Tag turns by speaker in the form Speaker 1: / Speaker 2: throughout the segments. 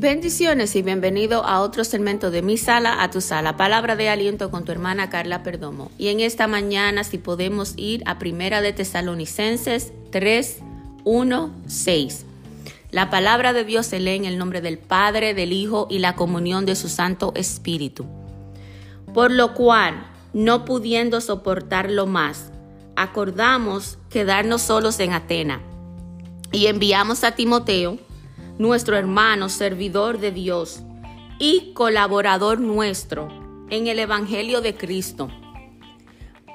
Speaker 1: Bendiciones y bienvenido a otro segmento de mi sala a tu sala. Palabra de aliento con tu hermana Carla Perdomo. Y en esta mañana, si podemos ir a Primera de Tesalonicenses 3, 1, 6. La palabra de Dios se lee en el nombre del Padre, del Hijo y la comunión de su Santo Espíritu. Por lo cual, no pudiendo soportarlo más, acordamos quedarnos solos en Atena y enviamos a Timoteo, nuestro hermano, servidor de Dios y colaborador nuestro en el Evangelio de Cristo,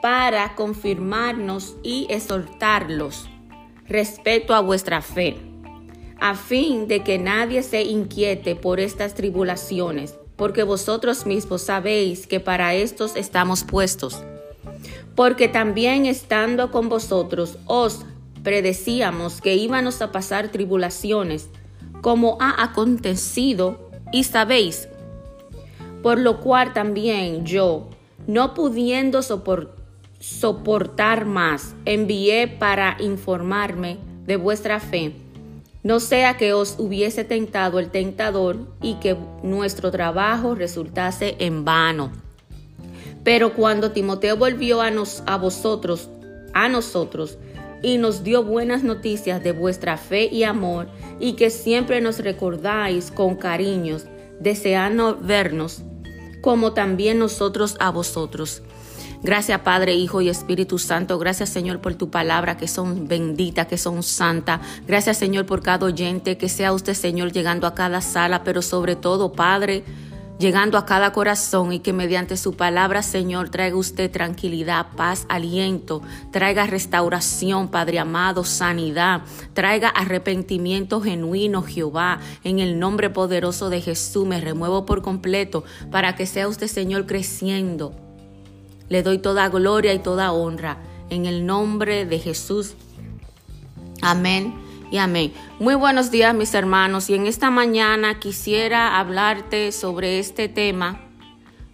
Speaker 1: para confirmarnos y exhortarlos respecto a vuestra fe, a fin de que nadie se inquiete por estas tribulaciones, porque vosotros mismos sabéis que para estos estamos puestos. Porque también estando con vosotros os predecíamos que íbamos a pasar tribulaciones, como ha acontecido, y sabéis. Por lo cual también yo, no pudiendo soportar más, envié para informarme de vuestra fe, no sea que os hubiese tentado el tentador y que nuestro trabajo resultase en vano. Pero cuando Timoteo volvió a, vosotros, a nosotros, y nos dio buenas noticias de vuestra fe y amor y que siempre nos recordáis con cariños, deseando vernos, como también nosotros a vosotros. Gracias Padre, Hijo y Espíritu Santo. Gracias Señor por tu palabra que son benditas, que son santa. Gracias Señor por cada oyente, que sea usted Señor llegando a cada sala, pero sobre todo Padre, llegando a cada corazón y que mediante su palabra, Señor, traiga usted tranquilidad, paz, aliento, traiga restauración, Padre amado, sanidad, traiga arrepentimiento genuino, Jehová, en el nombre poderoso de Jesús, me remuevo por completo para que sea usted, Señor, creciendo. Le doy toda gloria y toda honra en el nombre de Jesús. Amén y amén. Muy buenos días mis hermanos y en esta mañana quisiera hablarte sobre este tema.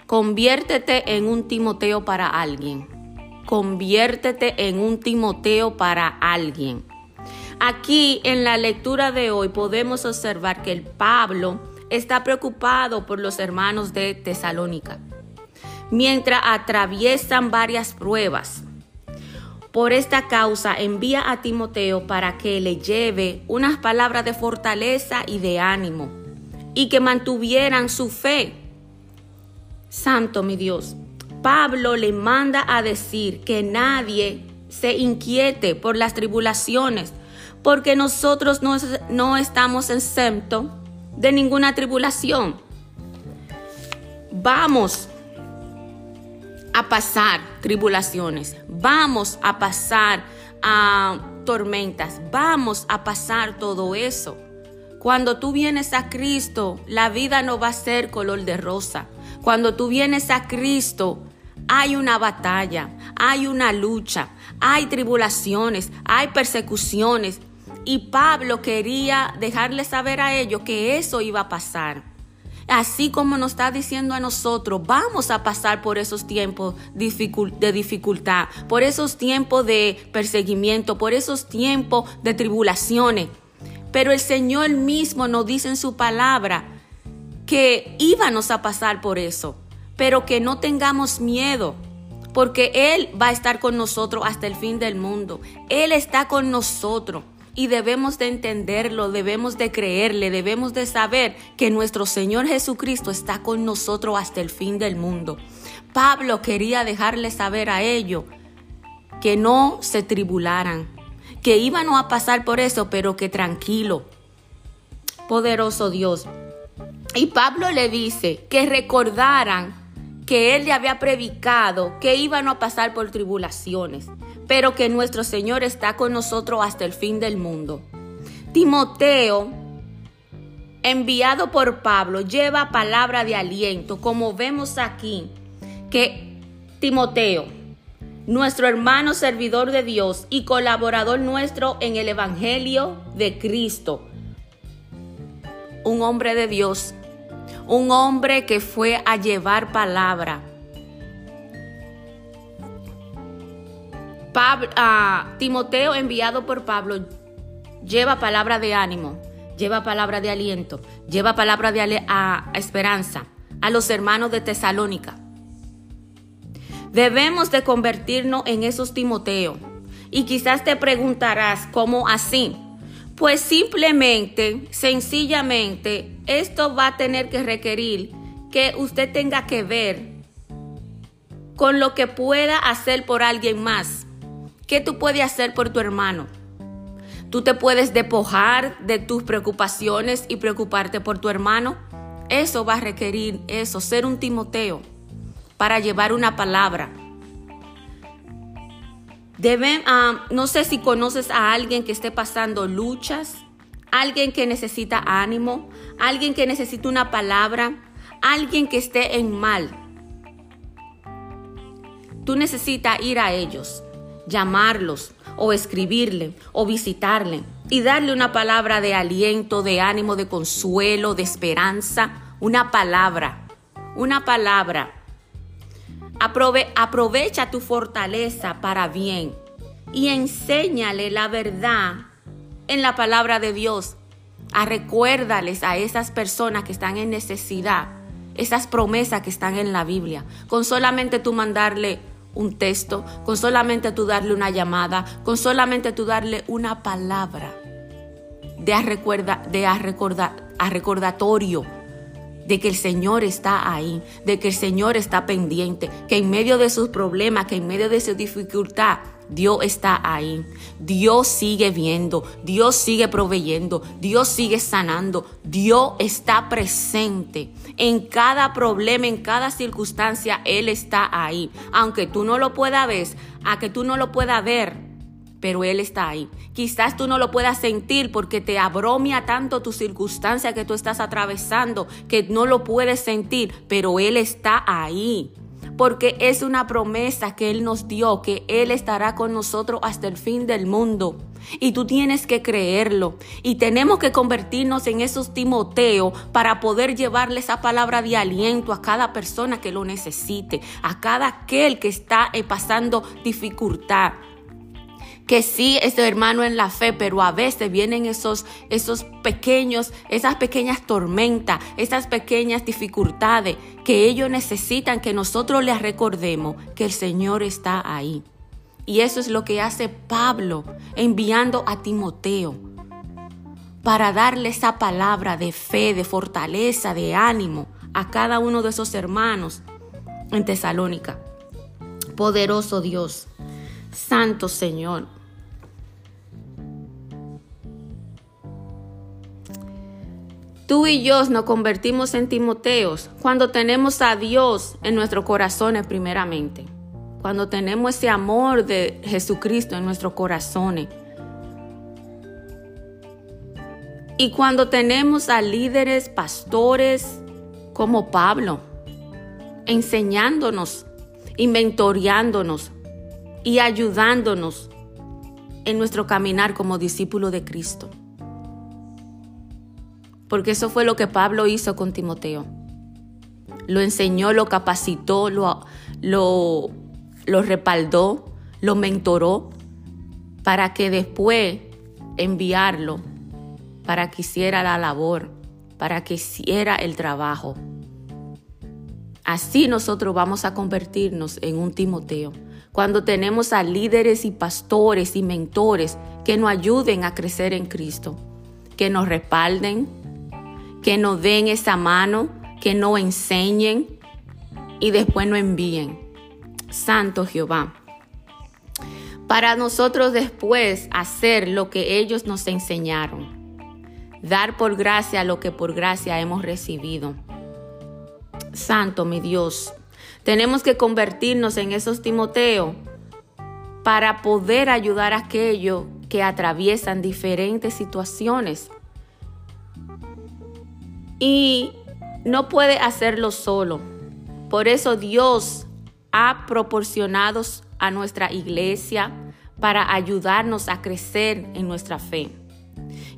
Speaker 1: Conviértete en un Timoteo para alguien. Conviértete en un Timoteo para alguien. Aquí en la lectura de hoy podemos observar que el Pablo está preocupado por los hermanos de Tesalónica, mientras atraviesan varias pruebas por esta causa envía a Timoteo para que le lleve unas palabras de fortaleza y de ánimo y que mantuvieran su fe. Santo mi Dios, Pablo le manda a decir que nadie se inquiete por las tribulaciones, porque nosotros no, no estamos exentos de ninguna tribulación. Vamos a pasar tribulaciones, vamos a pasar a tormentas, vamos a pasar todo eso. Cuando tú vienes a Cristo, la vida no va a ser color de rosa. Cuando tú vienes a Cristo, hay una batalla, hay una lucha, hay tribulaciones, hay persecuciones. Y Pablo quería dejarle saber a ellos que eso iba a pasar así como nos está diciendo a nosotros, vamos a pasar por esos tiempos de dificultad, por esos tiempos de perseguimiento, por esos tiempos de tribulaciones. Pero el Señor mismo nos dice en su palabra que íbamos a pasar por eso, pero que no tengamos miedo, porque Él va a estar con nosotros hasta el fin del mundo. Él está con nosotros y debemos de entenderlo, debemos de creerle, debemos de saber que nuestro Señor Jesucristo está con nosotros hasta el fin del mundo. Pablo quería dejarle saber a ellos que no se tribularan, que iban a pasar por eso, pero que tranquilo. Poderoso Dios. Y Pablo le dice que recordaran que él le había predicado que iban a pasar por tribulaciones, pero que nuestro Señor está con nosotros hasta el fin del mundo. Timoteo, enviado por Pablo, lleva palabra de aliento, como vemos aquí, que Timoteo, nuestro hermano servidor de Dios y colaborador nuestro en el Evangelio de Cristo, un hombre de Dios, un hombre que fue a llevar palabra. Timoteo enviado por Pablo lleva palabra de ánimo, lleva palabra de aliento, lleva palabra de esperanza a los hermanos de Tesalónica. Debemos de convertirnos en esos Timoteo. Y quizás te preguntarás, ¿cómo así? Pues simplemente, sencillamente, esto va a tener que requerir que usted tenga que ver con lo que pueda hacer por alguien más. ¿Qué tú puedes hacer por tu hermano? Tú te puedes despojar de tus preocupaciones y preocuparte por tu hermano. Eso va a requerir eso, ser un Timoteo para llevar una palabra. Deben, ah, no sé si conoces a alguien que esté pasando luchas, alguien que necesita ánimo, alguien que necesita una palabra, alguien que esté en mal. Tú necesitas ir a ellos, llamarlos, o escribirle o visitarle y darle una palabra de aliento, de ánimo, de consuelo, de esperanza, una palabra, una palabra. aprovecha tu fortaleza para bien y enséñale la verdad en la palabra de Dios. A recuérdales a esas personas que están en necesidad, esas promesas que están en la Biblia. Con solamente tú mandarle un texto, con solamente tú darle una llamada, con solamente tú darle una palabra de, a recuerda, de a a recordatorio de que el Señor está ahí, de que el Señor está pendiente, que en medio de sus problemas, que en medio de su dificultad, Dios está ahí. Dios sigue viendo, Dios sigue proveyendo, Dios sigue sanando, Dios está presente. En cada problema, en cada circunstancia, Él está ahí. Aunque tú no lo puedas ver, a que tú no lo puedas ver, pero Él está ahí. Quizás tú no lo puedas sentir porque te abromia tanto tu circunstancia que tú estás atravesando que no lo puedes sentir, pero Él está ahí porque es una promesa que Él nos dio, que Él estará con nosotros hasta el fin del mundo. Y tú tienes que creerlo. Y tenemos que convertirnos en esos Timoteo para poder llevarle esa palabra de aliento a cada persona que lo necesite, a cada aquel que está eh, pasando dificultad que sí es hermano en la fe, pero a veces vienen esos, esos pequeños, esas pequeñas tormentas, esas pequeñas dificultades que ellos necesitan que nosotros les recordemos que el Señor está ahí. Y eso es lo que hace Pablo enviando a Timoteo para darle esa palabra de fe, de fortaleza, de ánimo a cada uno de esos hermanos en Tesalónica. Poderoso Dios, Santo Señor. Tú y yo nos convertimos en Timoteos cuando tenemos a Dios en nuestros corazones primeramente. Cuando tenemos ese amor de Jesucristo en nuestros corazones. Y cuando tenemos a líderes, pastores como Pablo, enseñándonos, inventoriándonos y ayudándonos en nuestro caminar como discípulo de Cristo porque eso fue lo que Pablo hizo con Timoteo. Lo enseñó, lo capacitó, lo, lo, lo respaldó, lo mentoró para que después enviarlo, para que hiciera la labor, para que hiciera el trabajo. Así nosotros vamos a convertirnos en un Timoteo. Cuando tenemos a líderes y pastores y mentores que nos ayuden a crecer en Cristo, que nos respalden, que nos den esa mano, que no enseñen y después no envíen. Santo Jehová. Para nosotros después hacer lo que ellos nos enseñaron. Dar por gracia lo que por gracia hemos recibido. Santo mi Dios. Tenemos que convertirnos en esos Timoteo para poder ayudar a aquellos que atraviesan diferentes situaciones y no puede hacerlo solo. Por eso Dios ha proporcionado a nuestra iglesia para ayudarnos a crecer en nuestra fe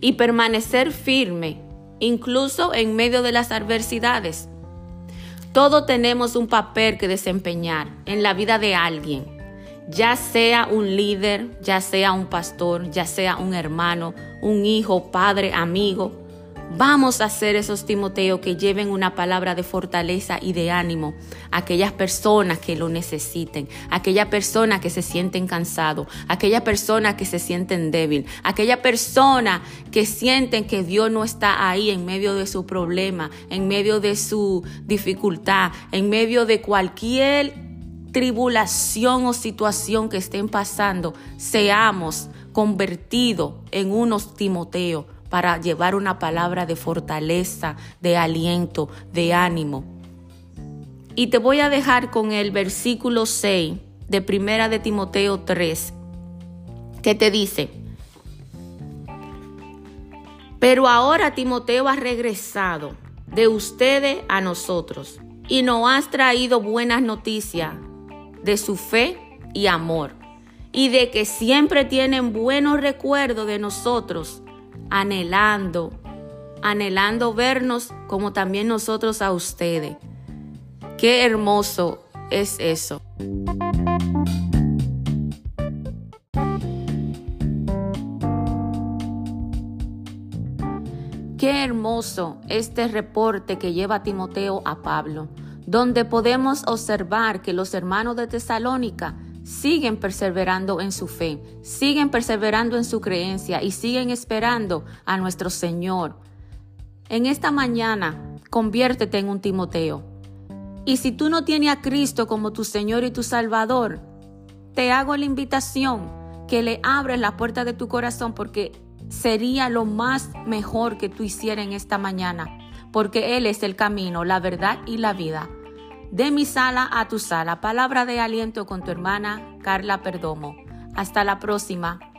Speaker 1: y permanecer firme, incluso en medio de las adversidades. Todos tenemos un papel que desempeñar en la vida de alguien, ya sea un líder, ya sea un pastor, ya sea un hermano, un hijo, padre, amigo, Vamos a ser esos Timoteo que lleven una palabra de fortaleza y de ánimo a aquellas personas que lo necesiten, a aquellas personas que se sienten cansados, a aquellas personas que se sienten débil, a aquellas personas que sienten que Dios no está ahí en medio de su problema, en medio de su dificultad, en medio de cualquier tribulación o situación que estén pasando, seamos convertidos en unos Timoteo para llevar una palabra de fortaleza, de aliento, de ánimo. Y te voy a dejar con el versículo 6 de Primera de Timoteo 3, que te dice, pero ahora Timoteo ha regresado de ustedes a nosotros y nos has traído buenas noticias de su fe y amor y de que siempre tienen buenos recuerdos de nosotros anhelando, anhelando vernos como también nosotros a ustedes. Qué hermoso es eso. Qué hermoso este reporte que lleva Timoteo a Pablo, donde podemos observar que los hermanos de Tesalónica siguen perseverando en su fe, siguen perseverando en su creencia y siguen esperando a nuestro Señor. En esta mañana, conviértete en un Timoteo. Y si tú no tienes a Cristo como tu Señor y tu Salvador, te hago la invitación que le abres la puerta de tu corazón porque sería lo más mejor que tú hicieras en esta mañana, porque Él es el camino, la verdad y la vida. De mi sala a tu sala. Palabra de aliento con tu hermana Carla Perdomo. Hasta la próxima.